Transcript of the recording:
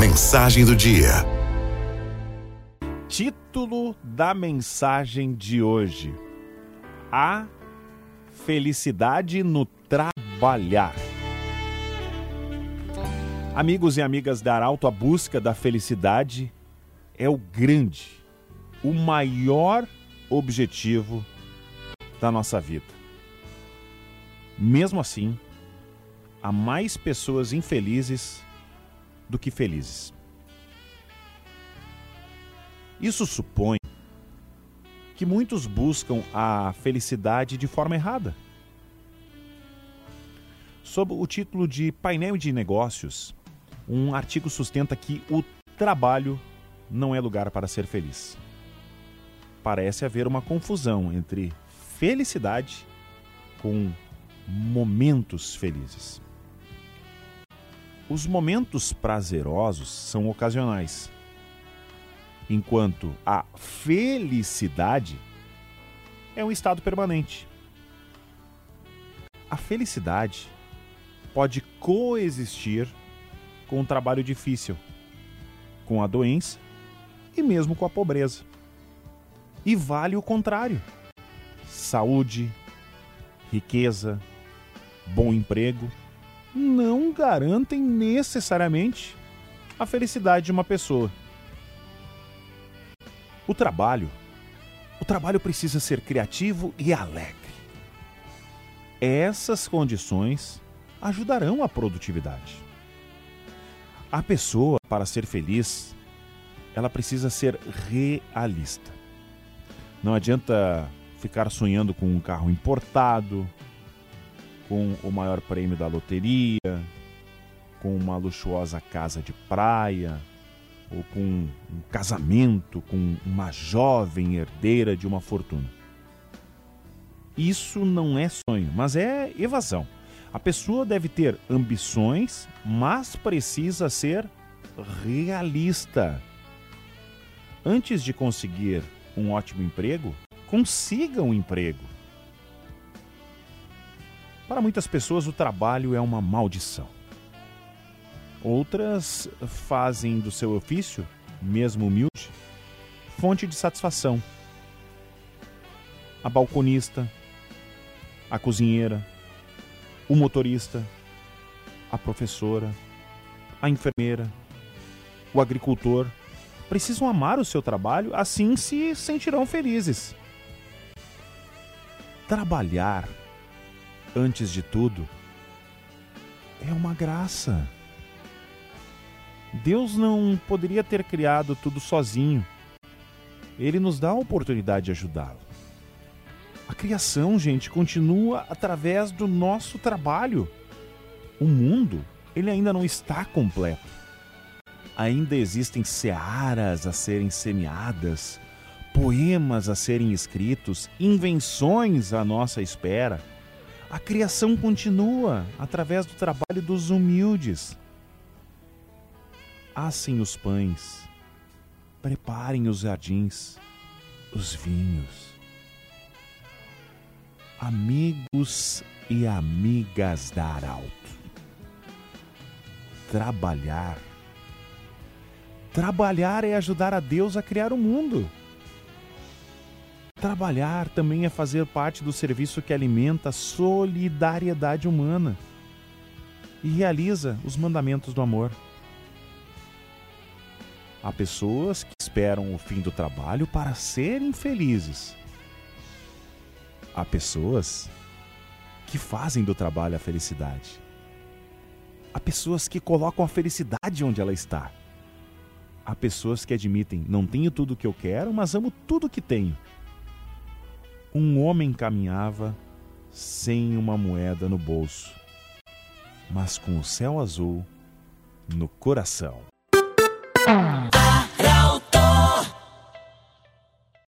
Mensagem do dia. Título da mensagem de hoje: A felicidade no trabalhar. Amigos e amigas da Arauto, a busca da felicidade é o grande, o maior objetivo da nossa vida. Mesmo assim, há mais pessoas infelizes do que felizes. Isso supõe que muitos buscam a felicidade de forma errada. Sob o título de Painel de Negócios, um artigo sustenta que o trabalho não é lugar para ser feliz. Parece haver uma confusão entre felicidade com momentos felizes. Os momentos prazerosos são ocasionais, enquanto a felicidade é um estado permanente. A felicidade pode coexistir com um trabalho difícil, com a doença e mesmo com a pobreza. E vale o contrário. Saúde, riqueza, bom emprego não garantem necessariamente a felicidade de uma pessoa. O trabalho, o trabalho precisa ser criativo e alegre. Essas condições ajudarão a produtividade. A pessoa, para ser feliz, ela precisa ser realista. Não adianta ficar sonhando com um carro importado, com o maior prêmio da loteria, com uma luxuosa casa de praia, ou com um casamento com uma jovem herdeira de uma fortuna. Isso não é sonho, mas é evasão. A pessoa deve ter ambições, mas precisa ser realista. Antes de conseguir um ótimo emprego, consiga um emprego. Para muitas pessoas, o trabalho é uma maldição. Outras fazem do seu ofício, mesmo humilde, fonte de satisfação. A balconista, a cozinheira, o motorista, a professora, a enfermeira, o agricultor precisam amar o seu trabalho, assim se sentirão felizes. Trabalhar antes de tudo, é uma graça. Deus não poderia ter criado tudo sozinho. Ele nos dá a oportunidade de ajudá-lo. A criação, gente, continua através do nosso trabalho. O mundo, ele ainda não está completo. Ainda existem searas a serem semeadas, poemas a serem escritos, invenções à nossa espera a criação continua através do trabalho dos humildes. Assem os pães, preparem os jardins, os vinhos. Amigos e amigas da Arauto. Trabalhar. Trabalhar é ajudar a Deus a criar o mundo. Trabalhar também é fazer parte do serviço que alimenta a solidariedade humana e realiza os mandamentos do amor. Há pessoas que esperam o fim do trabalho para serem felizes. Há pessoas que fazem do trabalho a felicidade. Há pessoas que colocam a felicidade onde ela está. Há pessoas que admitem: não tenho tudo o que eu quero, mas amo tudo o que tenho um homem caminhava sem uma moeda no bolso, mas com o céu azul no coração.